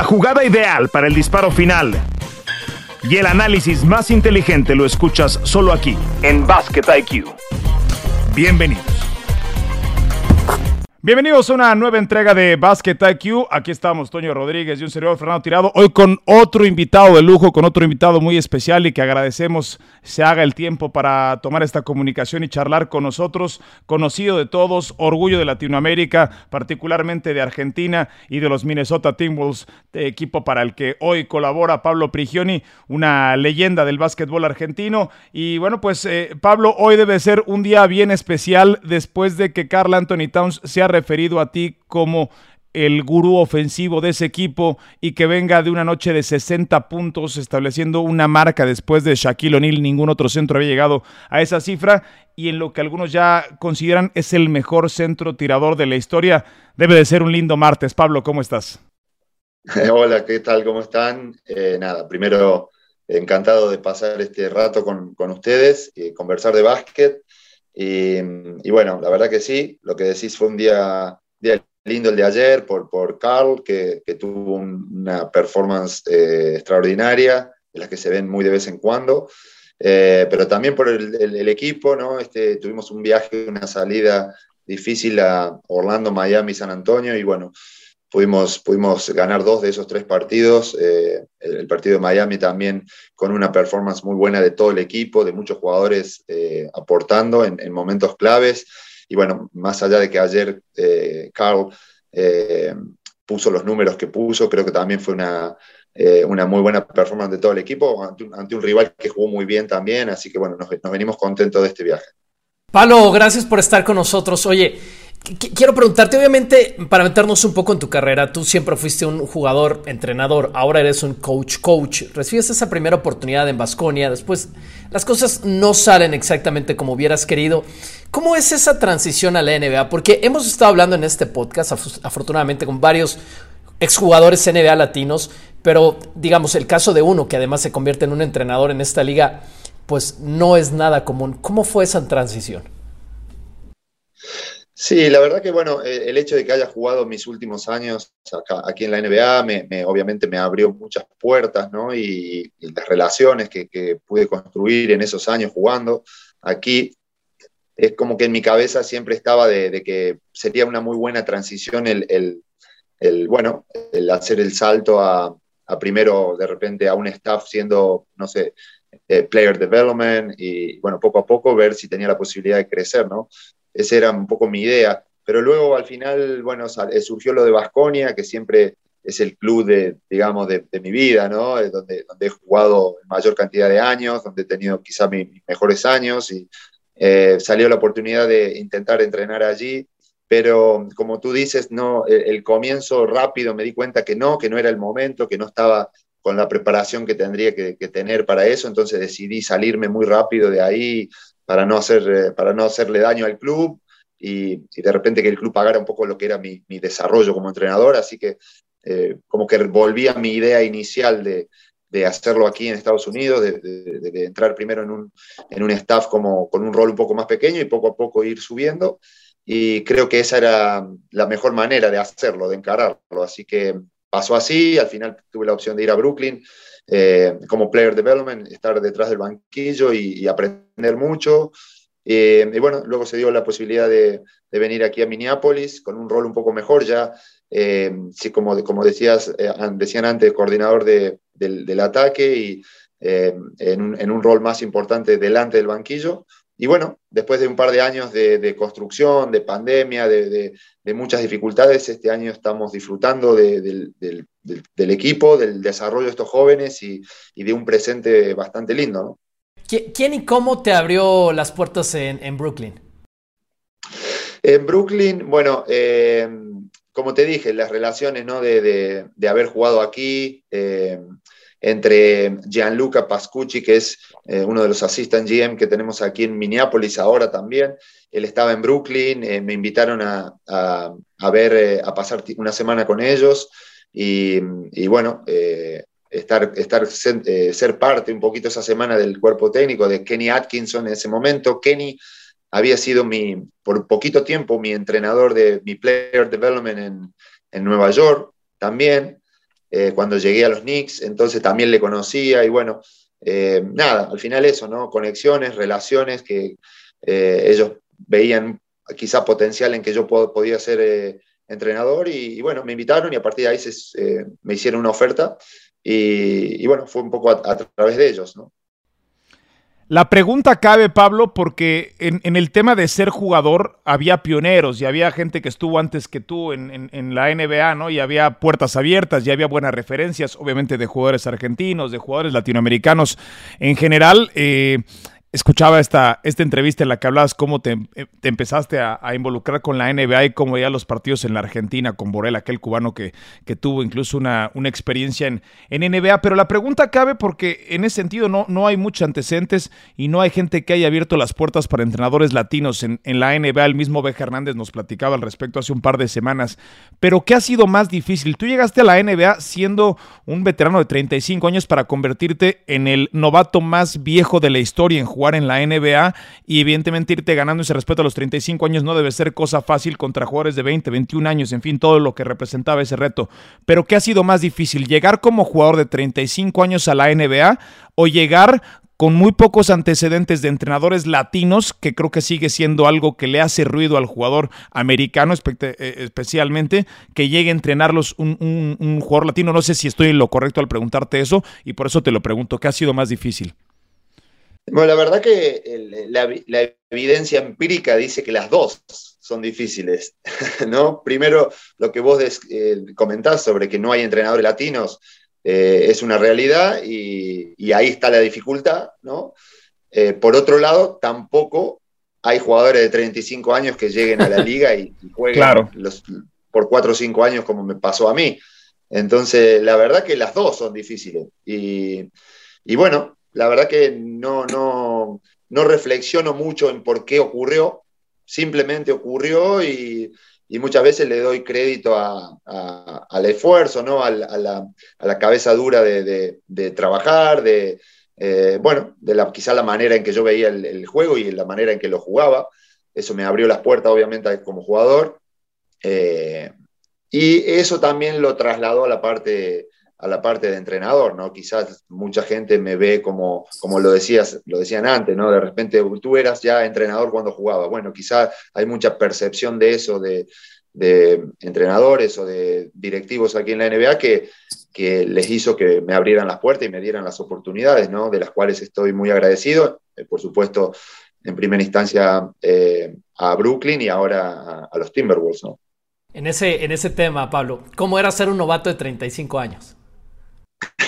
La jugada ideal para el disparo final y el análisis más inteligente lo escuchas solo aquí, en Basket IQ. Bienvenidos. Bienvenidos a una nueva entrega de Basket IQ. Aquí estamos, Toño Rodríguez y un servidor Fernando Tirado. Hoy con otro invitado de lujo, con otro invitado muy especial y que agradecemos se haga el tiempo para tomar esta comunicación y charlar con nosotros. Conocido de todos, orgullo de Latinoamérica, particularmente de Argentina y de los Minnesota Timberwolves, equipo para el que hoy colabora Pablo Prigioni, una leyenda del básquetbol argentino. Y bueno, pues eh, Pablo, hoy debe ser un día bien especial después de que Carl Anthony Towns se ha referido a ti como el gurú ofensivo de ese equipo y que venga de una noche de 60 puntos, estableciendo una marca después de Shaquille O'Neal, ningún otro centro había llegado a esa cifra y en lo que algunos ya consideran es el mejor centro tirador de la historia. Debe de ser un lindo martes. Pablo, ¿cómo estás? Hola, ¿qué tal? ¿Cómo están? Eh, nada, primero encantado de pasar este rato con, con ustedes y conversar de básquet. Y, bueno, la verdad que sí, lo que decís fue un día, día lindo el de ayer por, por Carl, que, que tuvo una performance eh, extraordinaria, de las que se ven muy de vez en cuando, eh, pero también por el, el, equipo, ¿no? Este, tuvimos un viaje, una salida difícil a Orlando, Miami, San Antonio, y bueno, Pudimos, pudimos ganar dos de esos tres partidos. Eh, el, partido de Miami también con una performance muy buena de todo el equipo, de muchos jugadores eh, aportando en, momentos claves. Y bueno, más allá de que ayer eh, Carl puso los números que puso, creo que también fue una, una muy buena performance de todo el equipo ante un, rival que jugó muy bien también. Así que bueno, nos, nos venimos contentos de este viaje. Palo, gracias por estar con nosotros. Oye, Quiero preguntarte, obviamente, para meternos un poco en tu carrera, tú siempre fuiste un jugador, entrenador, ahora eres un coach, coach. Recibes esa primera oportunidad en Basconia, después las cosas no salen exactamente como hubieras querido. ¿Cómo es esa transición a la NBA? Porque hemos estado hablando en este podcast, afortunadamente, con varios exjugadores NBA latinos, pero digamos, el caso de uno que además se convierte en un entrenador en esta liga, pues no es nada común. ¿Cómo fue esa transición? Sí, la verdad que bueno, eh, el hecho de que haya jugado mis últimos años aquí en la NBA, me, obviamente me abrió muchas puertas, ¿no? Y, las relaciones que, pude construir en esos años jugando aquí, es como que en mi cabeza siempre estaba de, que sería una muy buena transición el, bueno, el hacer el salto a, primero de repente a un staff siendo, no sé, eh, player development y bueno, poco a poco ver si tenía la posibilidad de crecer, ¿no? Esa era un poco mi idea. Pero luego al final, bueno, eh, surgió lo de Vasconia, que siempre es el club de, digamos, de, mi vida, ¿no? Donde, donde, he jugado mayor cantidad de años, donde he tenido quizá mis, mejores años y eh, salió la oportunidad de intentar entrenar allí. Pero como tú dices, no, el, comienzo rápido me di cuenta que no, que no era el momento, que no estaba con la preparación que tendría que tener para eso, entonces decidí salirme muy rápido de ahí, para no, hacer, eh, para no hacerle daño al club y, de repente que el club pagara un poco lo que era mi, desarrollo como entrenador. Así que eh, como que volví a mi idea inicial de, hacerlo aquí en Estados Unidos, de, entrar primero en un, en un, staff como, con un rol un poco más pequeño y poco a poco ir subiendo. Y creo que esa era la mejor manera de hacerlo, de encararlo. Así que pasó así, al final tuve la opción de ir a Brooklyn. Eh, como player development, estar detrás del banquillo y, aprender mucho. Eh, y bueno, luego se dio la posibilidad de, venir aquí a Minneapolis con un rol un poco mejor ya, eh, sí, como, como decías, decían antes, coordinador de, del, ataque y en un, en, un, rol más importante delante del banquillo. Y bueno, después de un par de años de, construcción, de pandemia, de, muchas dificultades, este año estamos disfrutando del, equipo, del desarrollo de estos jóvenes y, de un presente bastante lindo. ¿no? ¿Quién y cómo te abrió las puertas en, Brooklyn? En Brooklyn, bueno, eh, como te dije, las relaciones ¿no? de, haber jugado aquí, eh, entre Gianluca Pascucci, que es eh, uno de los assistant GM que tenemos aquí en Minneapolis ahora también. Él estaba en Brooklyn, eh, me invitaron a, a, ver, eh, a pasar una semana con ellos y, bueno, estar, estar ser parte un poquito esa semana del cuerpo técnico de Kenny Atkinson en ese momento. Kenny había sido mi, por poquito tiempo mi entrenador de mi player development en, en Nueva York también. Eh, cuando llegué a los Knicks, entonces también le conocía y bueno, eh, nada, al final eso, ¿no? Conexiones, relaciones que ellos veían quizá potencial en que yo podía ser entrenador y, bueno, me invitaron y a partir de ahí se, me hicieron una oferta y, bueno, fue un poco a, a través de ellos, ¿no? La pregunta cabe, Pablo, porque en, el tema de ser jugador había pioneros y había gente que estuvo antes que tú en, la NBA, ¿no? Y había puertas abiertas y había buenas referencias, obviamente, de jugadores argentinos, de jugadores latinoamericanos en general. Eh, escuchaba esta, esta entrevista en la que hablabas cómo te, eh, empezaste a, involucrar con la NBA y cómo ya los partidos en la Argentina con Borel, aquel cubano que, que tuvo incluso una, una experiencia en, en, NBA. Pero la pregunta cabe porque en ese sentido no, no hay muchos antecedentes y no hay gente que haya abierto las puertas para entrenadores latinos en, en la NBA. El mismo B. Hernández nos platicaba al respecto hace un par de semanas. Pero ¿qué ha sido más difícil? Tú llegaste a la NBA siendo un veterano de 35 años para convertirte en el novato más viejo de la historia en jugar en la NBA y evidentemente irte ganando ese respeto a los 35 años no debe ser cosa fácil contra jugadores de 20, 21 años, en fin, todo lo que representaba ese reto. Pero ¿qué ha sido más difícil? ¿Llegar como jugador de 35 años a la NBA o llegar con muy pocos antecedentes de entrenadores latinos, que creo que sigue siendo algo que le hace ruido al jugador americano eh, especialmente, que llegue a entrenarlos un, un, jugador latino. No sé si estoy en lo correcto al preguntarte eso y por eso te lo pregunto, ¿qué ha sido más difícil? Bueno, la verdad que la, evidencia empírica dice que las dos son difíciles, ¿no? Primero, lo que vos eh, comentás sobre que no hay entrenadores latinos eh, es una realidad y, ahí está la dificultad, ¿no? Eh, por otro lado, tampoco hay jugadores de 35 años que lleguen a la liga y, jueguen por 4 o 5 años como me pasó a mí. Entonces, la verdad que las dos son difíciles. Y, y bueno, la verdad que no, no, no reflexiono mucho en por qué ocurrió, simplemente ocurrió y, muchas veces le doy crédito al esfuerzo, ¿no? a, la, cabeza dura de, trabajar, de, eh, bueno, de la, quizá la manera en que yo veía el, juego y la manera en que lo jugaba. Eso me abrió las puertas, obviamente, como jugador. Eh, y eso también lo trasladó a la parte a la parte de entrenador, ¿no? Quizás mucha gente me ve como, como lo decías, lo decían antes, ¿no? De repente tú eras ya entrenador cuando jugaba. Bueno, quizás hay mucha percepción de eso, de, entrenadores o de directivos aquí en la NBA que, que les hizo que me abrieran las puertas y me dieran las oportunidades, ¿no? De las cuales estoy muy agradecido. Eh, por supuesto, en primera instancia eh, a Brooklyn y ahora a, los Timberwolves, ¿no? En ese, en ese tema, Pablo, ¿cómo era ser un novato de 35 años?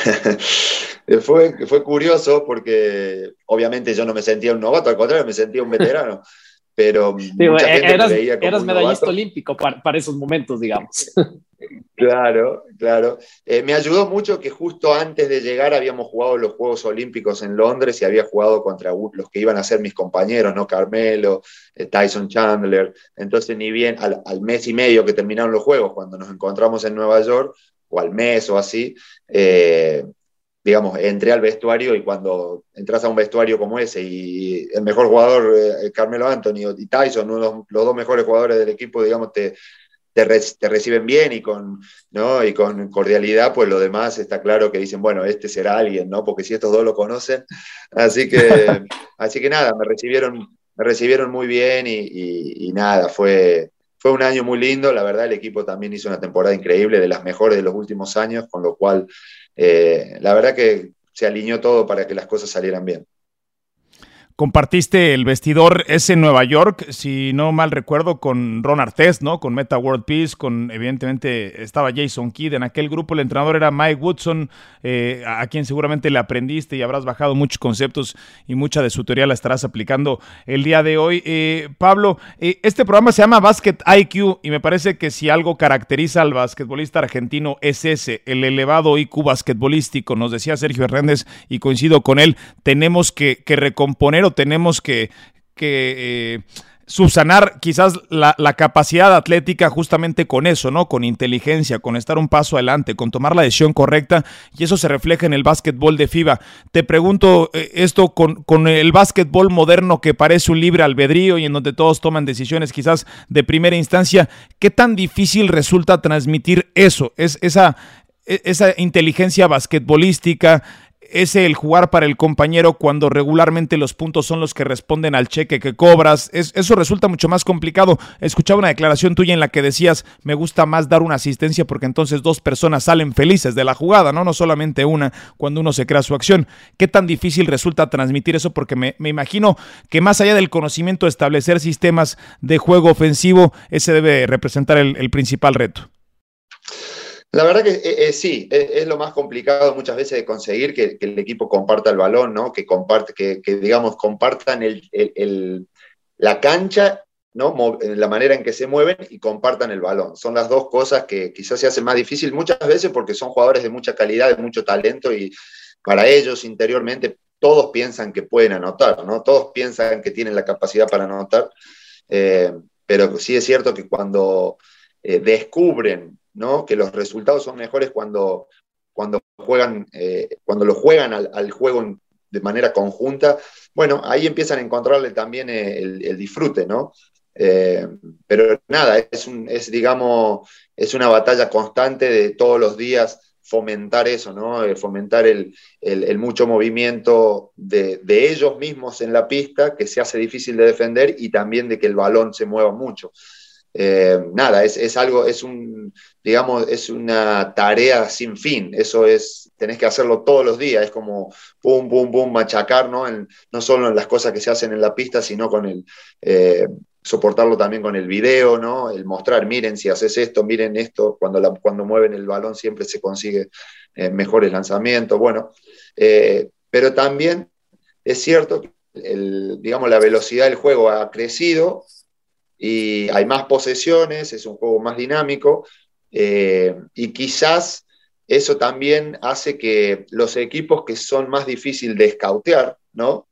fue, fue curioso porque obviamente yo no me sentía un novato, al contrario, me sentía un veterano. Pero mucha gente eras, veía como eras medallista olímpico para, esos momentos, digamos. Claro, claro. Eh, me ayudó mucho que justo antes de llegar habíamos jugado los Juegos Olímpicos en Londres y había jugado contra los que iban a ser mis compañeros, ¿no? Carmelo, eh, Tyson Chandler. Entonces, ni bien al, al, mes y medio que terminaron los Juegos, cuando nos encontramos en Nueva York, o al mes o así, eh, digamos, entré al vestuario y cuando entras a un vestuario como ese y el mejor jugador, eh, Carmelo Anthony y Tyson, uno los, dos mejores jugadores del equipo, digamos, te, te, reciben bien y con, ¿no? y con cordialidad, pues lo demás está claro que dicen, bueno, este será alguien, ¿no? Porque si estos dos lo conocen. Así que, así que nada, me recibieron, me recibieron muy bien y, y nada, fue, fue un año muy lindo, la verdad el equipo también hizo una temporada increíble, de las mejores de los últimos años, con lo cual eh, la verdad que se alineó todo para que las cosas salieran bien. Compartiste el vestidor ese en Nueva York, si no mal recuerdo, con Ron Artest, ¿no? Con Meta World Peace, con evidentemente estaba Jason Kidd. En aquel grupo el entrenador era Mike Woodson, eh, a quien seguramente le aprendiste y habrás bajado muchos conceptos y mucha de su teoría la estarás aplicando el día de hoy. Eh, Pablo, eh, este programa se llama Basket IQ y me parece que si algo caracteriza al basquetbolista argentino es ese, el elevado IQ basquetbolístico. Nos decía Sergio Hernández y coincido con él, tenemos que, que recomponer tenemos que, eh, subsanar quizás la, capacidad atlética justamente con eso, ¿no? Con inteligencia, con estar un paso adelante, con tomar la decisión correcta y eso se refleja en el básquetbol de FIBA. Te pregunto eh, esto con, el básquetbol moderno que parece un libre albedrío y en donde todos toman decisiones quizás de primera instancia, ¿qué tan difícil resulta transmitir eso? Es esa e, esa inteligencia basquetbolística, es el jugar para el compañero cuando regularmente los puntos son los que responden al cheque que cobras. eso resulta mucho más complicado. Escuchaba una declaración tuya en la que decías, me gusta más dar una asistencia porque entonces dos personas salen felices de la jugada, ¿no? No solamente una cuando uno se crea su acción. ¿Qué tan difícil resulta transmitir eso? Porque me, imagino que más allá del conocimiento de establecer sistemas de juego ofensivo, ese debe representar el principal reto. La verdad que eh, eh, sí, es, lo más complicado muchas veces de conseguir que, el equipo comparta el balón, ¿no? que, comparte, que, digamos, compartan el, la cancha, ¿no? la manera en que se mueven y compartan el balón. Son las dos cosas que quizás se hacen más difícil muchas veces porque son jugadores de mucha calidad, de mucho talento y para ellos interiormente todos piensan que pueden anotar, ¿no? todos piensan que tienen la capacidad para anotar, eh, pero sí es cierto que cuando descubren que los resultados son mejores cuando, cuando, juegan, eh, cuando lo juegan al, juego de manera conjunta. Bueno, ahí empiezan a encontrarle también el, disfrute, ¿no? Eh, pero nada, es, un, es, digamos, es una batalla constante de todos los días fomentar eso, ¿no? Eh, fomentar el, mucho movimiento de, de, ellos mismos en la pista, que se hace difícil de defender, y también de que el balón se mueva mucho. Eh, nada, es, algo, es un, digamos, es una tarea sin fin. Eso es, tenés que hacerlo todos los días. Es como pum, pum, pum, machacar, ¿no? no solo en las cosas que se hacen en la pista, sino con el, eh, soportarlo también con el video, ¿no? El mostrar, miren si haces esto, miren esto, cuando, la, cuando mueven el balón siempre se consigue eh, mejores lanzamientos, bueno, pero también es cierto que el, digamos, la velocidad del juego ha crecido y hay más posesiones, es un juego más dinámico eh, y quizás eso también hace que los equipos que son más difíciles de escautear, ¿no?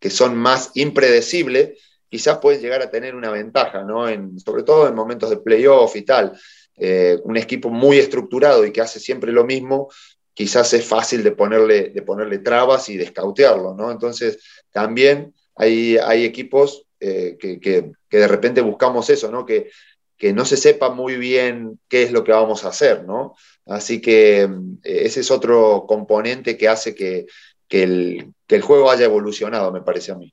que son más impredecibles, quizás pueden llegar a tener una ventaja, ¿no? Sobre todo en momentos de playoff y tal. Eh, un equipo muy estructurado y que hace siempre lo mismo, quizás es fácil de ponerle, de ponerle trabas y de escautearlo, ¿no? Entonces, también hay, hay equipos eh, que, de repente buscamos eso, ¿no? Que, que no se sepa muy bien qué es lo que vamos a hacer, ¿no? Así que mm, ese es otro componente que hace que, el, el juego haya evolucionado, me parece a mí.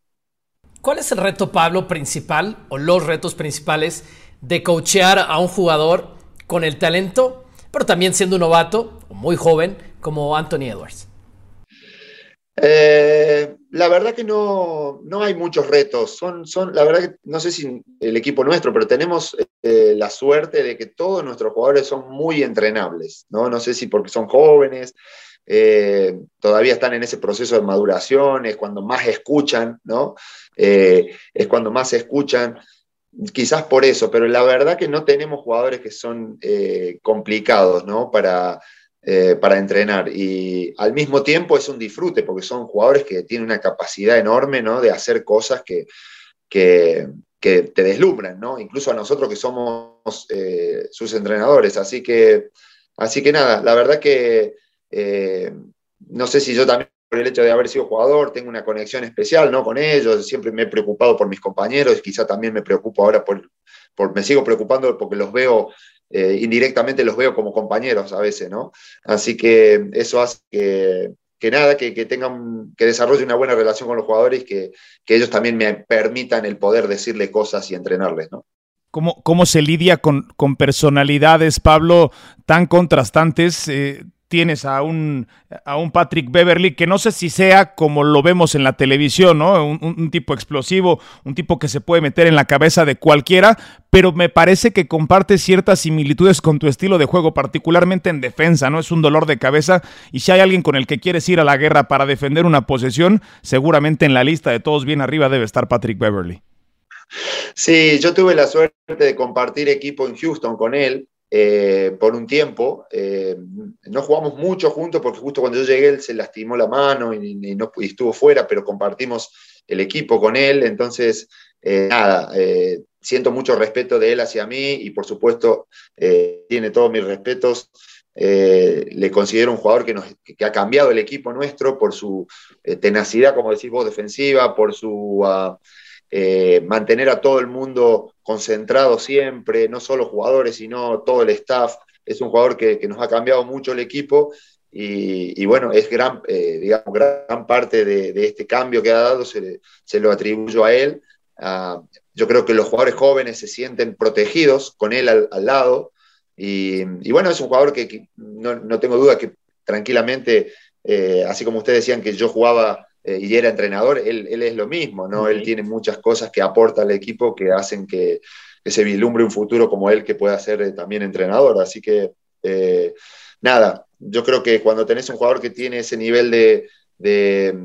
¿Cuál es el reto, Pablo, principal o los retos principales de coachear a un jugador con el talento, pero también siendo un novato, muy joven, como Anthony Edwards? Eh, la verdad que no, hay muchos retos. Son, son, la verdad que no sé si el equipo nuestro, pero tenemos eh, la suerte de que todos nuestros jugadores son muy entrenables. No, no sé si porque son jóvenes, eh, todavía están en ese proceso de maduración, es cuando más escuchan, ¿no? es cuando más escuchan. Quizás por eso, pero la verdad que no tenemos jugadores que son complicados, ¿no? Para, eh, para entrenar. Y al mismo tiempo es un disfrute, porque son jugadores que tienen una capacidad enorme ¿no? de hacer cosas que, que, te deslumbran, ¿no? incluso a nosotros que somos eh, sus entrenadores. Así que, así que nada, la verdad que eh, no sé si yo también por el hecho de haber sido jugador, tengo una conexión especial ¿no? con ellos, siempre me he preocupado por mis compañeros, quizá también me preocupo ahora por, por me sigo preocupando porque los veo eh, indirectamente los veo como compañeros a veces, ¿no? Así que eso hace que, nada, que, tengan, que desarrolle una buena relación con los jugadores, que, que ellos también me permitan el poder decirle cosas y entrenarles, ¿no? ¿Cómo, ¿Cómo, se lidia con, con, personalidades, Pablo, tan contrastantes? Eh, tienes a un, a un Patrick Beverly que no sé si sea como lo vemos en la televisión, ¿no? Un, tipo explosivo, un tipo que se puede meter en la cabeza de cualquiera, pero me parece que comparte ciertas similitudes con tu estilo de juego, particularmente en defensa, ¿no? Es un dolor de cabeza y si hay alguien con el que quieres ir a la guerra para defender una posesión, seguramente en la lista de todos bien arriba debe estar Patrick Beverly. Sí, yo tuve la suerte de compartir equipo en Houston con él eh, por un tiempo. Eh, no jugamos mucho juntos porque justo cuando yo llegué él se lastimó la mano y, no, estuvo fuera, pero compartimos el equipo con él. Entonces, eh, nada, siento mucho respeto de él hacia mí y por supuesto tiene todos mis respetos. le considero un jugador que, nos, que, ha cambiado el equipo nuestro por su tenacidad, como decís vos, defensiva, por su... Uh, eh, mantener a todo el mundo concentrado siempre, no solo jugadores, sino todo el staff, es un jugador que, nos ha cambiado mucho el equipo y, bueno, es gran, eh, digamos, gran parte de, este cambio que ha dado, se, lo atribuyo a él. Ah, yo creo que los jugadores jóvenes se sienten protegidos con él al, lado. Y, bueno, es un jugador que, no, tengo duda que tranquilamente, eh, así como ustedes decían que yo jugaba eh, y era entrenador, él, es lo mismo, ¿no? Él tiene muchas cosas que aporta al equipo que hacen que, se vislumbre un futuro como él que pueda ser también entrenador. Así que, nada, yo creo que cuando tenés un jugador que tiene ese nivel de,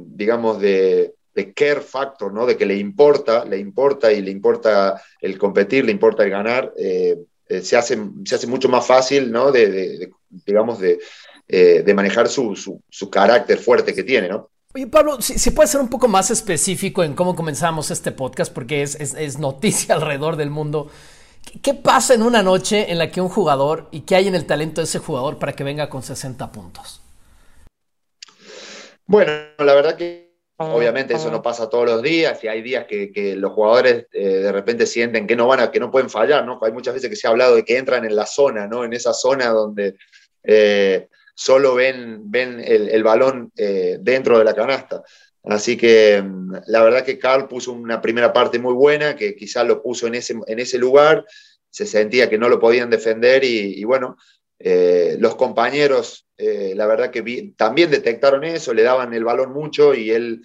digamos, de, care factor, ¿no? De que le importa, le importa y le importa el competir, le importa el ganar, eh, eh, se, hace, se hace mucho más fácil, ¿no? De, digamos, de, eh, manejar su, su, carácter fuerte que tiene, ¿no? Oye, Pablo, si, puede ser un poco más específico en cómo comenzamos este podcast, porque es, es, es noticia alrededor del mundo. ¿Qué pasa en una noche en la que un jugador y qué hay en el talento de ese jugador para que venga con 60 puntos? Bueno, la verdad que obviamente eso no pasa todos los días y hay días que, los jugadores eh, de repente sienten que no van a, que no pueden fallar, ¿no? Hay muchas veces que se ha hablado de que entran en la zona, ¿no? En esa zona donde eh, solo ven, ven el, balón eh, dentro de la canasta. Así que mm, la verdad que Carl puso una primera parte muy buena, que quizás lo puso en ese, en ese lugar, se sentía que no lo podían defender y, bueno, eh, los compañeros, eh, la verdad que también detectaron eso, le daban el balón mucho y él,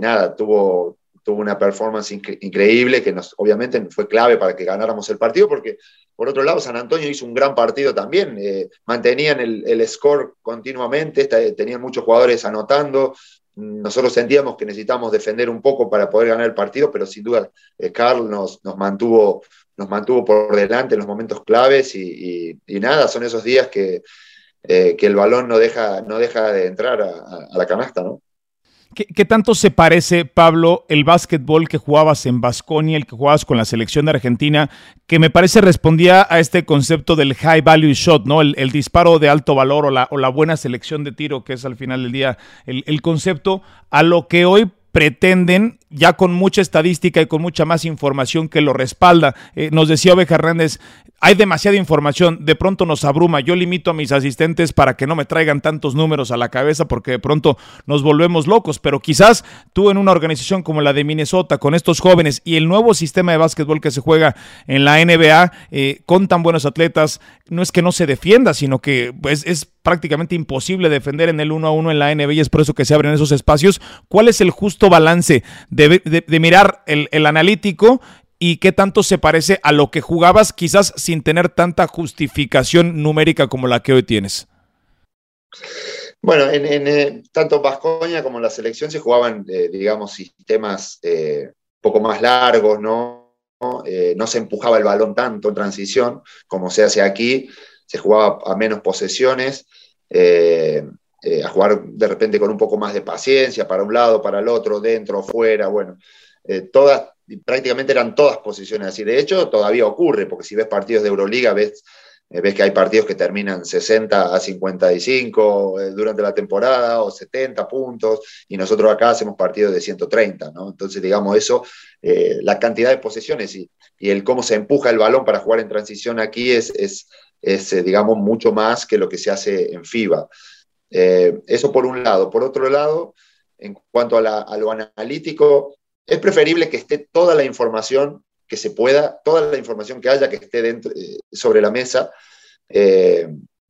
nada, tuvo, tuvo una performance increíble que obviamente fue clave para que ganáramos el partido, porque por otro lado San Antonio hizo un gran partido también, mantenían el, el, score continuamente, tenían muchos jugadores anotando, nosotros sentíamos que necesitábamos defender un poco para poder ganar el partido, pero sin duda eh, Carl nos, mantuvo, nos mantuvo por delante en los momentos claves y, nada, son esos días que, eh, que, el balón no deja, no deja de entrar a la canasta, ¿no? ¿Qué, tanto se parece, Pablo, el básquetbol que jugabas en Basconia, el que jugabas con la selección de Argentina, que me parece respondía a este concepto del high value shot, ¿no? El, disparo de alto valor o la, o la, buena selección de tiro, que es al final del día el, el concepto, a lo que hoy pretenden, ya con mucha estadística y con mucha más información que lo respalda. Eh, nos decía Oveja Hernández, hay demasiada información, de pronto nos abruma. Yo limito a mis asistentes para que no me traigan tantos números a la cabeza porque de pronto nos volvemos locos, pero quizás tú en una organización como la de Minnesota, con estos jóvenes y el nuevo sistema de básquetbol que se juega en la NBA, eh, con tan buenos atletas, no es que no se defienda, sino que pues, es prácticamente imposible defender en el uno a uno en la NBA y es por eso que se abren esos espacios. ¿Cuál es el justo balance de, mirar el, el analítico y qué tanto se parece a lo que jugabas quizás sin tener tanta justificación numérica como la que hoy tienes? Bueno, en, eh, tanto Vascoña como en la selección se jugaban, eh, digamos, sistemas eh, poco más largos, ¿no? no se empujaba el balón tanto en transición como se hace aquí se jugaba a menos posesiones, eh, eh, a jugar de repente con un poco más de paciencia, para un lado, para el otro, dentro, fuera, bueno, eh, todas, prácticamente eran todas posiciones así. De hecho, todavía ocurre, porque si ves partidos de Euroliga, ves, ves que hay partidos que terminan 60 a 55 durante la temporada o 70 puntos, y nosotros acá hacemos partidos de 130, ¿no? Entonces, digamos, eso, la cantidad de posesiones y, y, el cómo se empuja el balón para jugar en transición aquí es, es es, eh, digamos, mucho más que lo que se hace en FIBA. Eh, eso por un lado. Por otro lado, en cuanto a, lo analítico, es preferible que esté toda la información que se pueda, toda la información que haya que esté dentro, eh, sobre la mesa,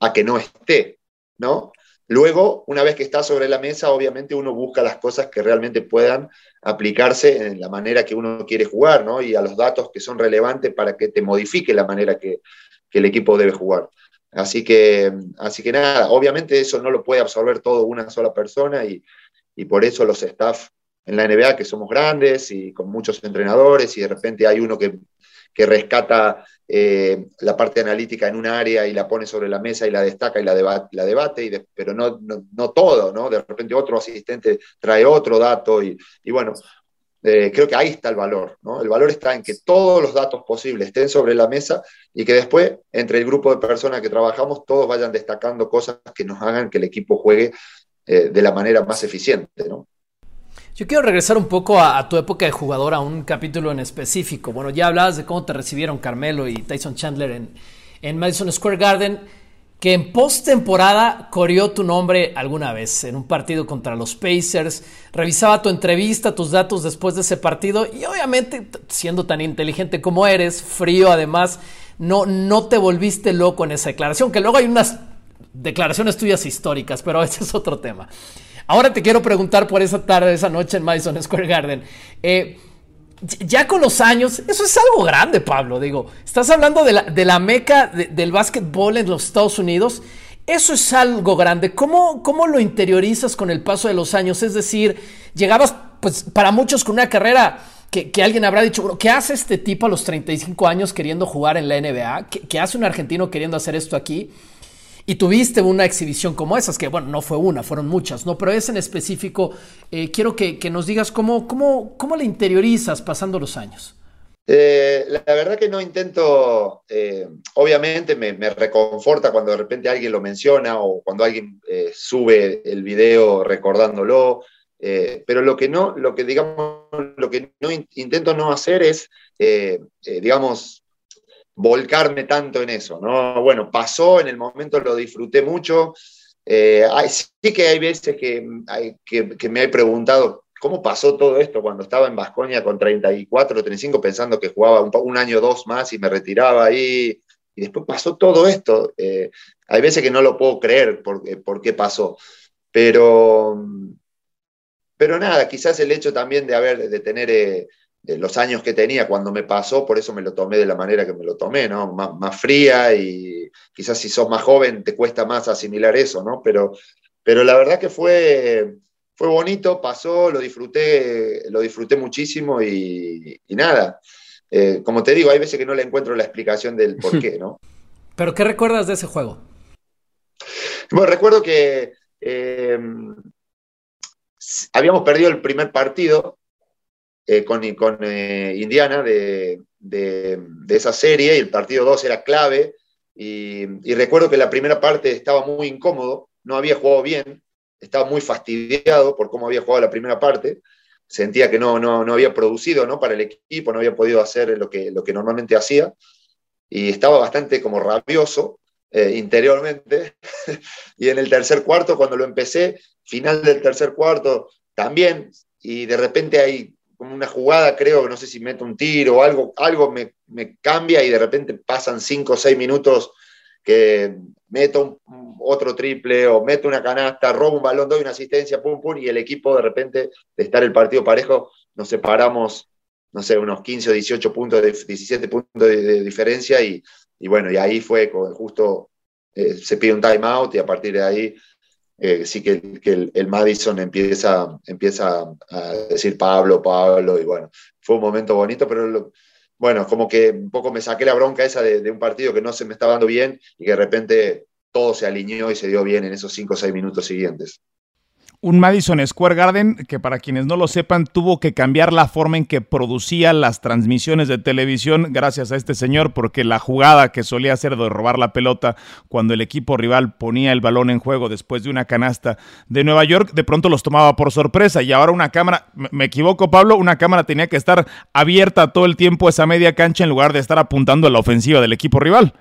a que no esté, ¿no? Luego, una vez que está sobre la mesa, obviamente uno busca las cosas que realmente puedan aplicarse en la manera que uno quiere jugar, ¿no? Y a los datos que son relevantes para que te modifique la manera que el equipo debe jugar. Así que, así que nada, obviamente eso no lo puede absorber todo una sola persona y, por eso los staff en la NBA, que somos grandes y con muchos entrenadores y de repente hay uno que, rescata eh, la parte analítica en un área y la pone sobre la mesa y la destaca y la, la debate, y pero no, no, todo, ¿no? De repente otro asistente trae otro dato y, y bueno, eh, creo que ahí está el valor, ¿no? El valor está en que todos los datos posibles estén sobre la mesa y que después, entre el grupo de personas que trabajamos, todos vayan destacando cosas que nos hagan que el equipo juegue eh, de la manera más eficiente, ¿no? Yo quiero regresar un poco a, tu época de jugador, a un capítulo en específico. Bueno, ya hablabas de cómo te recibieron Carmelo y Tyson Chandler en, en Madison Square Garden. Que en postemporada corrió tu nombre alguna vez en un partido contra los Pacers. Revisaba tu entrevista, tus datos después de ese partido y obviamente, siendo tan inteligente como eres, frío además, no, no te volviste loco en esa declaración, que luego hay unas declaraciones tuyas históricas, pero ese es otro tema. Ahora te quiero preguntar por esa tarde, esa noche en Madison Square Garden. Eh, ya con los años, eso es algo grande, Pablo. Digo, estás hablando de la, de la meca del básquetbol en los Estados Unidos. Eso es algo grande. ¿Cómo, ¿Cómo lo interiorizas con el paso de los años? Es decir, llegabas, pues, para muchos con una carrera que, alguien habrá dicho, ¿qué hace este tipo a los 35 años queriendo jugar en la NBA? ¿Qué hace un argentino queriendo hacer esto aquí? Y tuviste una exhibición como esas, que bueno, no fue una, fueron muchas, ¿no? Pero es en específico, eh, quiero que, nos digas cómo, cómo, cómo le interiorizas pasando los años. Eh, la verdad que no intento, eh, obviamente me, reconforta cuando de repente alguien lo menciona o cuando alguien sube el video recordándolo, pero lo que no, lo que digamos, lo que no intento no hacer es, digamos, volcarme tanto en eso, ¿no? Bueno, pasó, en el momento lo disfruté mucho. Eh, sí que hay veces que, que, me he preguntado cómo pasó todo esto cuando estaba en Vascoña con 34, 35, pensando que jugaba un, año o dos más y me retiraba ahí. Y después pasó todo esto. Eh, hay veces que no lo puedo creer por, por qué pasó. Pero, pero nada, quizás el hecho también de haber, de tener... Eh, de los años que tenía cuando me pasó, por eso me lo tomé de la manera que me lo tomé, ¿no? Más, fría y quizás si sos más joven te cuesta más asimilar eso, ¿no? Pero, pero la verdad que fue, fue bonito, pasó, lo disfruté, lo disfruté muchísimo y, nada. Eh, como te digo, hay veces que no le encuentro la explicación del por qué, ¿no? ¿Pero qué recuerdas de ese juego? Bueno, recuerdo que eh, habíamos perdido el primer partido eh, con, eh, Indiana de, esa serie y el partido 2 era clave. Y, recuerdo que la primera parte estaba muy incómodo, no había jugado bien, estaba muy fastidiado por cómo había jugado la primera parte. Sentía que no, no, había producido ¿no? para el equipo, no había podido hacer lo que, lo que normalmente hacía. Y estaba bastante como rabioso eh, interiormente. y en el tercer cuarto, cuando lo empecé, final del tercer cuarto, también. Y de repente hay una jugada, creo, no sé si meto un tiro o algo, algo me, cambia y de repente pasan cinco o seis minutos que meto otro triple o meto una canasta, robo un balón, doy una asistencia, pum, pum, y el equipo de repente, de estar el partido parejo, nos separamos, no sé, unos 15 o 18 puntos, de, 17 puntos de, diferencia y, bueno, y ahí fue justo eh, se pide un timeout y a partir de ahí eh, sí que, el, Madison empieza, empieza a decir Pablo, Pablo, y bueno, fue un momento bonito, pero bueno, como que un poco me saqué la bronca esa de, de, un partido que no se me estaba dando bien y que de repente todo se alineó y se dio bien en esos cinco o seis minutos siguientes un Madison Square Garden que para quienes no lo sepan tuvo que cambiar la forma en que producía las transmisiones de televisión gracias a este señor porque la jugada que solía hacer de robar la pelota cuando el equipo rival ponía el balón en juego después de una canasta de Nueva York de pronto los tomaba por sorpresa y ahora una cámara, me equivoco Pablo, una cámara tenía que estar abierta todo el tiempo esa media cancha en lugar de estar apuntando a la ofensiva del equipo rival.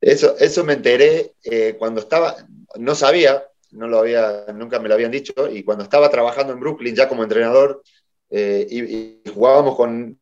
Eso, eso me enteré eh, cuando estaba, no sabía, no lo había, nunca me lo habían dicho, y cuando estaba trabajando en Brooklyn ya como entrenador, eh, y, jugábamos con,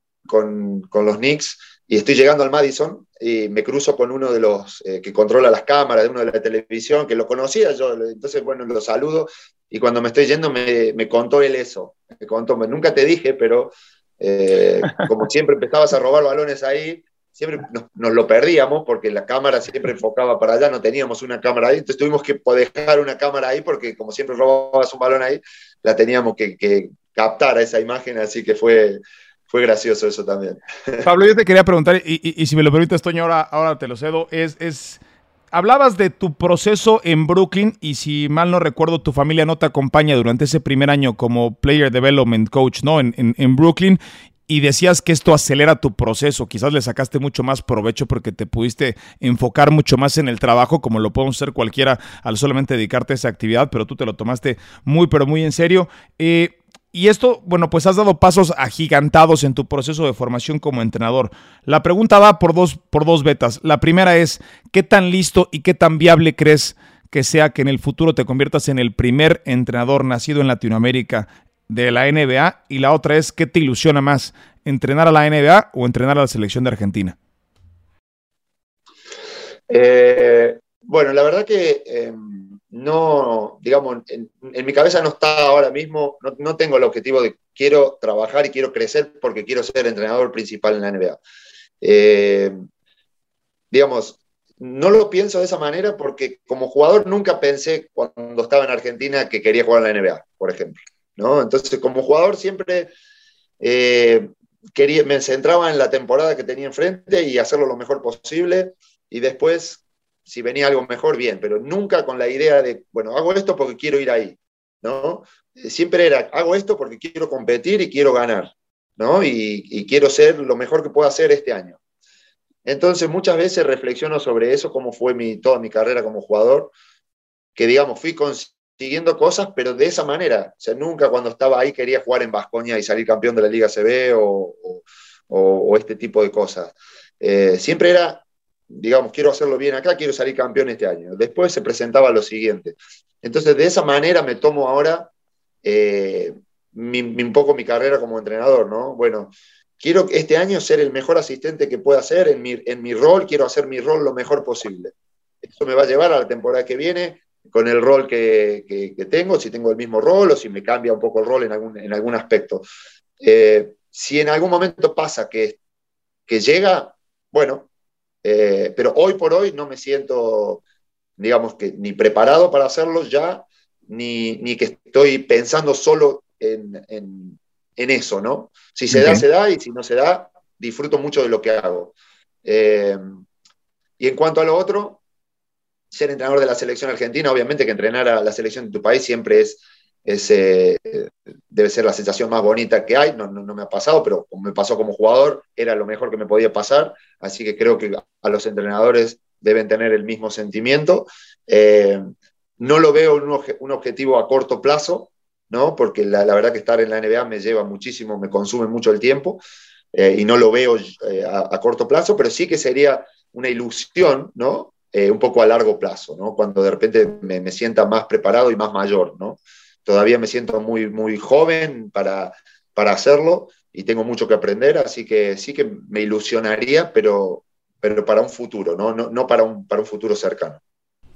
los Knicks, y estoy llegando al Madison, y me cruzo con uno de los eh, que controla las cámaras, de uno de la televisión, que lo conocía yo, entonces, bueno, lo saludo, y cuando me estoy yendo me, me contó él eso, me contó, nunca te dije, pero eh, como siempre empezabas a robar balones ahí, siempre nos, lo perdíamos porque la cámara siempre enfocaba para allá, no teníamos una cámara ahí, entonces tuvimos que dejar una cámara ahí porque como siempre robabas un balón ahí, la teníamos que, captar a esa imagen, así que fue, fue gracioso eso también. Pablo, yo te quería preguntar, y, si me lo permites, Toño, ahora, ahora te lo cedo, es... es... Hablabas de tu proceso en Brooklyn y si mal no recuerdo, tu familia no te acompaña durante ese primer año como Player Development Coach, ¿no? En, en, en Brooklyn y decías que esto acelera tu proceso, quizás le sacaste mucho más provecho porque te pudiste enfocar mucho más en el trabajo, como lo podemos hacer cualquiera al solamente dedicarte a esa actividad, pero tú te lo tomaste muy, pero muy en serio. Eh, Y esto, bueno, pues has dado pasos agigantados en tu proceso de formación como entrenador. La pregunta va por dos, por dos vetas. La primera es, ¿qué tan listo y qué tan viable crees que sea que en el futuro te conviertas en el primer entrenador nacido en Latinoamérica de la NBA? Y la otra es, ¿qué te ilusiona más? ¿Entrenar a la NBA o entrenar a la selección de Argentina? Eh, bueno, la verdad que... Em, no, digamos, en, mi cabeza no está ahora mismo, no, tengo el objetivo de quiero trabajar y quiero crecer porque quiero ser entrenador principal en la NBA. Eh, digamos, no lo pienso de esa manera porque como jugador nunca pensé cuando estaba en Argentina que quería jugar en la NBA, por ejemplo. ¿No? Entonces, como jugador siempre eh, quería, me centraba en la temporada que tenía enfrente y hacerlo lo mejor posible. Y después si venía algo mejor, bien, pero nunca con la idea de, bueno, hago esto porque quiero ir ahí, ¿no? Siempre era, hago esto porque quiero competir y quiero ganar, ¿no? Y, quiero ser lo mejor que pueda hacer este año. Entonces, muchas veces reflexiono sobre eso, cómo fue mi, toda mi carrera como jugador, que digamos, fui consiguiendo cosas, pero de esa manera. O sea, nunca cuando estaba ahí quería jugar en Vascoña y salir campeón de la Liga CB o, este tipo de cosas. Eh, siempre era digamos, quiero hacerlo bien acá, quiero salir campeón este año. Después se presentaba lo siguiente. Entonces, de esa manera me tomo ahora eh, un poco mi carrera como entrenador, ¿no? Bueno, quiero este año ser el mejor asistente que pueda ser en mi, en mi rol, quiero hacer mi rol lo mejor posible. Eso me va a llevar a la temporada que viene con el rol que, tengo, si tengo el mismo rol o si me cambia un poco el rol en algún, en algún aspecto. Eh, si en algún momento pasa que, que llega, bueno, eh, pero hoy por hoy no me siento, digamos que ni preparado para hacerlo ya, ni, ni que estoy pensando solo en, en, eso, ¿no? Si se da, se da, y si no se da, disfruto mucho de lo que hago. Eh, y en cuanto a lo otro, ser entrenador de la selección argentina, obviamente que entrenar a la selección de tu país siempre es, es eh, debe ser la sensación más bonita que hay, no, no, me ha pasado, pero me pasó como jugador, era lo mejor que me podía pasar, así que creo que a los entrenadores deben tener el mismo sentimiento. Eh, no lo veo un, un, objetivo a corto plazo, ¿no? porque la, la, verdad que estar en la NBA me lleva muchísimo, me consume mucho el tiempo, eh, y no lo veo a, corto plazo, pero sí que sería una ilusión, ¿no? Un poco a largo plazo, ¿no? cuando de repente me, me sienta más preparado y más mayor. ¿no? todavía me siento muy, muy joven para, para hacerlo y tengo mucho que aprender, así que sí que me ilusionaría, pero, pero para un futuro, no, no, no para, un, para un futuro cercano.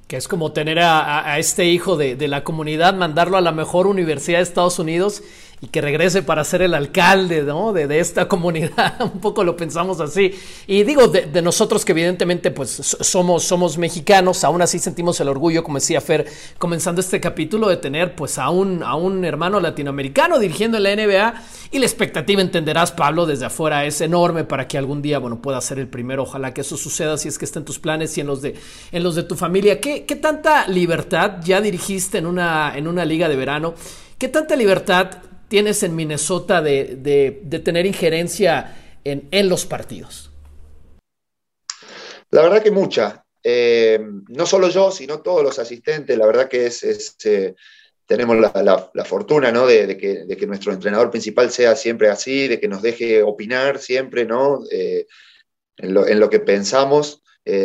Que es como tener a, a este hijo de, de, la comunidad, mandarlo a la mejor universidad de Estados Unidos y que regrese para ser el alcalde ¿no? de, esta comunidad. Un poco lo pensamos así. Y digo, de, de, nosotros que evidentemente pues somos, somos mexicanos, aún así sentimos el orgullo, como decía Fer, comenzando este capítulo, de tener pues a un, a un hermano latinoamericano dirigiendo en la NBA. Y la expectativa, entenderás, Pablo, desde afuera es enorme para que algún día, bueno, pueda ser el primero. Ojalá que eso suceda si es que está en tus planes y en los de, en los de tu familia. ¿Qué, qué tanta libertad ya dirigiste en una, en una liga de verano? ¿Qué tanta libertad tienes en Minnesota de, tener injerencia en, los partidos? La verdad que mucha. Eh, no solo yo, sino todos los asistentes. La verdad que es, eh, tenemos la, fortuna ¿no? de, que, nuestro entrenador principal sea siempre así, de que nos deje opinar siempre ¿no? Eh, en, lo, que pensamos,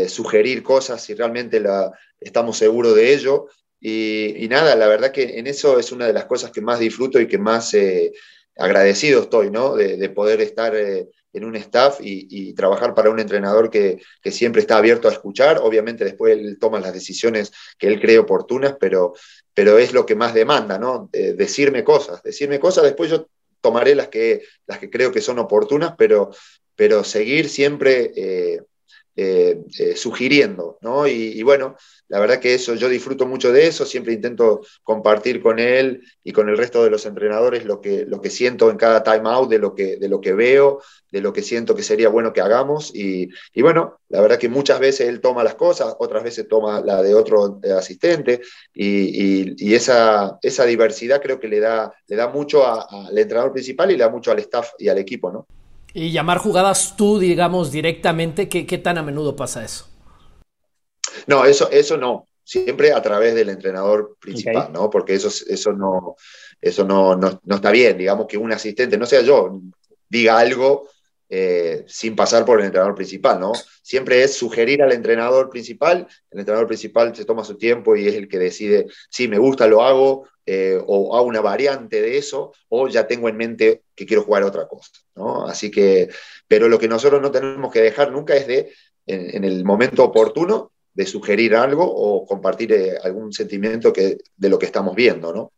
sugerir cosas si realmente la, estamos seguros de ello. Y, nada, la verdad que en eso es una de las cosas que más disfruto y que más eh, agradecido estoy, ¿no? De, poder estar eh, en un staff y, trabajar para un entrenador que, siempre está abierto a escuchar. Obviamente después él toma las decisiones que él cree oportunas, pero, pero es lo que más demanda, ¿no? decirme cosas, decirme cosas, después yo tomaré las que, las que creo que son oportunas, pero, pero seguir siempre eh, sugiriendo, ¿no? y bueno, la verdad que eso, yo disfruto mucho de eso, siempre intento compartir con él y con el resto de los entrenadores lo que, lo que siento en cada timeout, de lo, que, de lo que veo, de lo que siento que sería bueno que hagamos. Y, bueno, la verdad que muchas veces él toma las cosas, otras veces toma la de otro eh, asistente, y, esa, esa, diversidad creo que le da, le da mucho al entrenador principal y le da mucho al staff y al equipo, ¿no? Y llamar jugadas tú, digamos, directamente, ¿qué, qué tan a menudo pasa eso? No, eso, eso no. Siempre a través del entrenador principal, ¿no? Porque eso, eso, no, eso no, no, está bien, digamos que un asistente, no sea yo, diga algo eh, sin pasar por el entrenador principal, ¿no? Siempre es sugerir al entrenador principal, el entrenador principal se toma su tiempo y es el que decide si me gusta, lo hago, eh, o hago una variante de eso, o ya tengo en mente que quiero jugar otra cosa, ¿no? Así que, pero lo que nosotros no tenemos que dejar nunca es de, en, el momento oportuno, de sugerir algo o compartir eh, algún sentimiento que, de lo que estamos viendo, ¿no?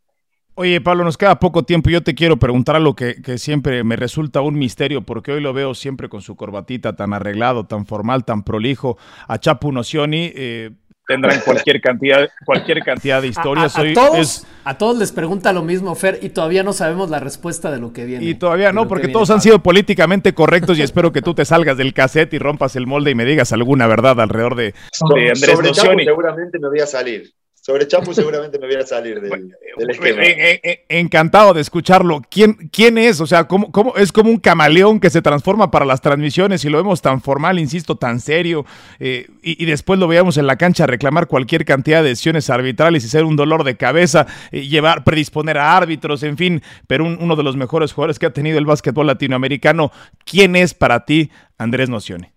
Oye, Pablo, nos queda poco tiempo y yo te quiero preguntar algo que, que, siempre me resulta un misterio, porque hoy lo veo siempre con su corbatita tan arreglado, tan formal, tan prolijo, a Chapu Nocioni. Eh, tendrán cualquier cantidad, cualquier cantidad de historias. A, todos, a, todos, les pregunta lo mismo, Fer, y todavía no sabemos la respuesta de lo que viene. Y todavía no, porque todos han sido políticamente correctos y espero que tú te salgas del cassette y rompas el molde y me digas alguna verdad alrededor de, de Andrés Sobre seguramente me voy a salir. Sobre Chapu seguramente me voy a salir del, esquema. encantado de escucharlo. ¿Quién, quién es? O sea, ¿cómo, ¿cómo, es como un camaleón que se transforma para las transmisiones y lo vemos tan formal, insisto, tan serio, eh, y, después lo veíamos en la cancha reclamar cualquier cantidad de decisiones arbitrales y ser un dolor de cabeza, llevar, predisponer a árbitros, en fin, pero uno de los mejores jugadores que ha tenido el básquetbol latinoamericano. ¿Quién es para ti Andrés Nocione?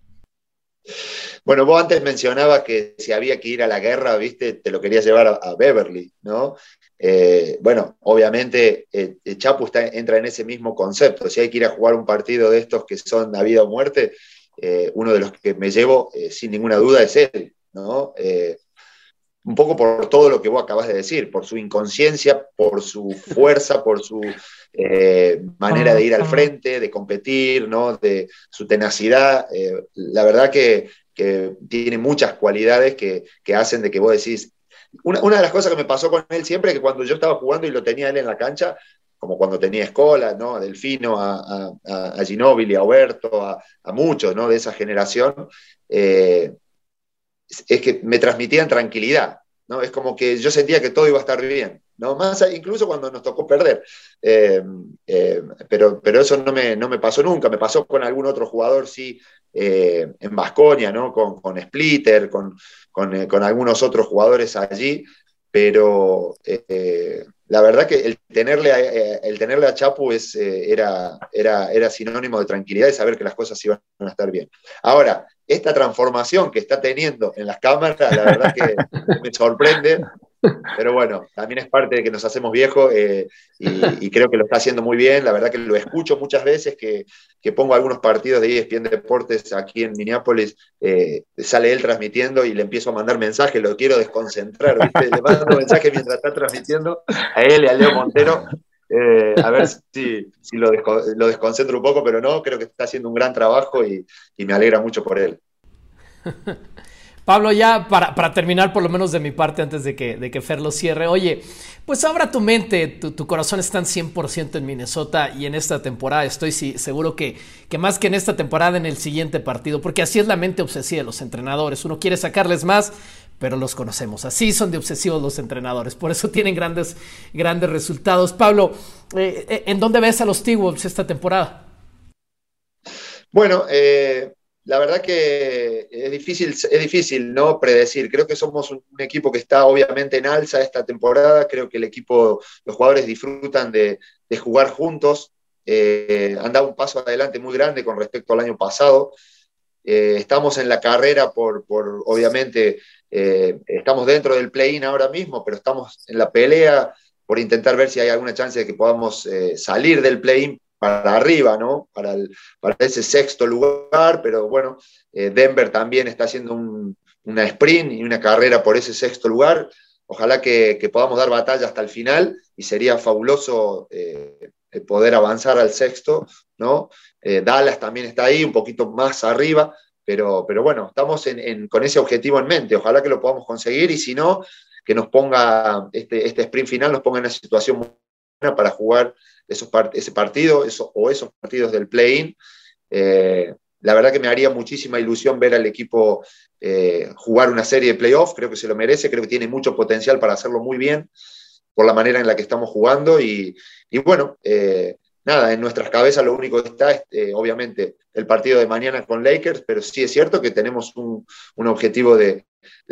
Bueno, vos antes mencionabas que si había que ir a la guerra, viste, te lo querías llevar a, Beverly, ¿no? Eh, bueno, obviamente eh, Chapu entra en ese mismo concepto. Si hay que ir a jugar un partido de estos que son a vida o muerte, eh, uno de los que me llevo sin ninguna duda es él, ¿no? un poco por todo lo que vos acabas de decir, por su inconsciencia, por su fuerza, por su manera de ir al frente, de competir, ¿no? de su tenacidad. la verdad que que tiene muchas cualidades que, hacen de que vos decís. Una, de las cosas que me pasó con él siempre es que cuando yo estaba jugando y lo tenía él en la cancha, como cuando tenía Escola, ¿no? a Delfino, a, a, a Ginóbili, a Oberto, a, muchos ¿no? de esa generación, eh, es que me transmitían tranquilidad. ¿no? Es como que yo sentía que todo iba a estar bien. ¿No? Más incluso cuando nos tocó perder. Eh, eh, pero, pero eso no me, no me pasó nunca. Me pasó con algún otro jugador, sí, eh, en Vasconia, ¿no? Con, con Splitter, con, con, algunos otros jugadores allí. Pero la verdad que el tenerle a, el tenerle a Chapu es, era, era, era sinónimo de tranquilidad y saber que las cosas iban a estar bien. Ahora, esta transformación que está teniendo en las cámaras, la verdad que me sorprende pero bueno, también es parte de que nos hacemos viejos eh, y, creo que lo está haciendo muy bien. La verdad que lo escucho muchas veces que, pongo algunos partidos de ESPN Deportes aquí en Minneapolis, eh, sale él transmitiendo y le empiezo a mandar mensajes, lo quiero desconcentrar, le mando mensajes mientras está transmitiendo a él y a Leo Montero. Eh, a ver si, lo, lo, desconcentro un poco, pero no, creo que está haciendo un gran trabajo y, y me alegra mucho por él. Pablo, ya para, terminar, por lo menos de mi parte, antes de que, de que Fer lo cierre, oye, pues abra tu mente, tu, corazón está en 100% en Minnesota y en esta temporada estoy seguro que, que más que en esta temporada, en el siguiente partido, porque así es la mente obsesiva de los entrenadores. Uno quiere sacarles más, pero los conocemos. Así son de obsesivos los entrenadores, por eso tienen grandes, grandes resultados. Pablo, eh, eh, ¿en dónde ves a los T-Wolves esta temporada? Bueno, eh, la verdad que es difícil, es difícil ¿no? predecir. Creo que somos un, equipo que está obviamente en alza esta temporada. Creo que el equipo, los jugadores disfrutan de, jugar juntos. Eh, han dado un paso adelante muy grande con respecto al año pasado. Eh, estamos en la carrera por, obviamente, eh, estamos dentro del play-in ahora mismo, pero estamos en la pelea por intentar ver si hay alguna chance de que podamos salir del play-in para arriba, ¿no? Para, el, para ese sexto lugar, pero bueno, eh, Denver también está haciendo una sprint y una carrera por ese sexto lugar. Ojalá que, podamos dar batalla hasta el final y sería fabuloso eh, poder avanzar al sexto, ¿no? Eh, Dallas también está ahí, un poquito más arriba, pero, pero bueno, estamos con ese objetivo en mente. Ojalá que lo podamos conseguir y si no, que nos ponga, este, este sprint final nos ponga en una situación buena para jugar esos ese partido o esos partidos del play-in. Eh, la verdad que me haría muchísima ilusión ver al equipo eh, jugar una serie de playoffs, creo que se lo merece, creo que tiene mucho potencial para hacerlo muy bien por la manera en la que estamos jugando y, bueno, eh, nada, en nuestras cabezas lo único que está es obviamente el partido de mañana con Lakers, pero sí es cierto que tenemos un, objetivo de,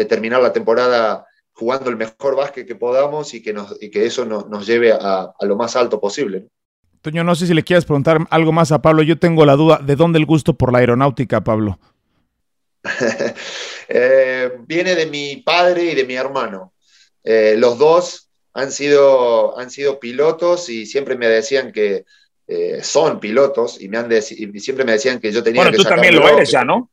terminar la temporada jugando el mejor básquet que podamos y que, nos, y que eso nos lleve a, lo más alto posible. Toño, no sé si le quieres preguntar algo más a Pablo. Yo tengo la duda, ¿de dónde el gusto por la aeronáutica, Pablo? Eh, viene de mi padre y de mi hermano. Eh, los dos han sido, han sido pilotos y siempre me decían que eh, son pilotos y, me han y siempre me decían que yo tenía bueno, tú también lo eres ya, ¿no?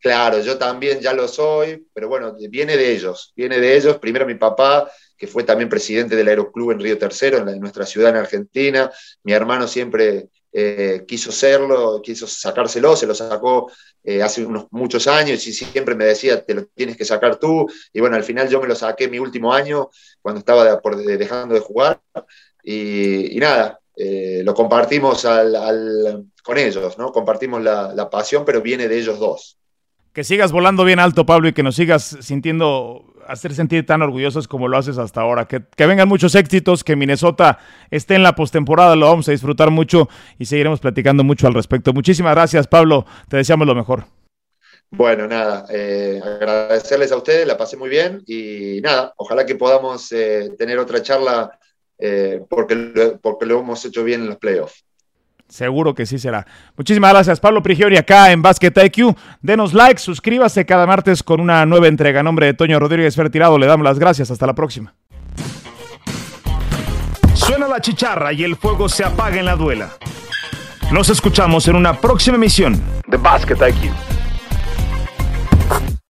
Claro, yo también ya lo soy, pero bueno, viene de ellos, viene de ellos. Primero mi papá, que fue también presidente del Aeroclub en Río Tercero, en, nuestra ciudad en Argentina. Mi hermano siempre eh, quiso serlo, quiso sacárselo, se lo sacó eh, hace unos muchos años y siempre me decía, te lo tienes que sacar tú. Y bueno, al final yo me lo saqué mi último año, cuando estaba por, dejando de jugar. Y, nada, eh, lo compartimos con ellos, ¿no? Compartimos la pasión, pero viene de ellos dos. Que sigas volando bien alto, Pablo, y que nos sigas sintiendo, hacer sentir tan orgullosos como lo haces hasta ahora. Que, vengan muchos éxitos, que Minnesota esté en la postemporada, lo vamos a disfrutar mucho y seguiremos platicando mucho al respecto. Muchísimas gracias, Pablo. Te deseamos lo mejor. Bueno, nada, eh, agradecerles a ustedes, la pasé muy bien y nada, ojalá que podamos eh, tener otra charla eh, porque, porque lo hemos hecho bien en los playoffs. Seguro que sí será. Muchísimas gracias, Pablo Prigiori, acá en Basket IQ. Denos like, suscríbase cada martes con una nueva entrega. En nombre de Toño Rodríguez Fertirado, le damos las gracias. Hasta la próxima. Suena la chicharra y el fuego se apaga en la duela. Nos escuchamos en una próxima emisión de Basket IQ.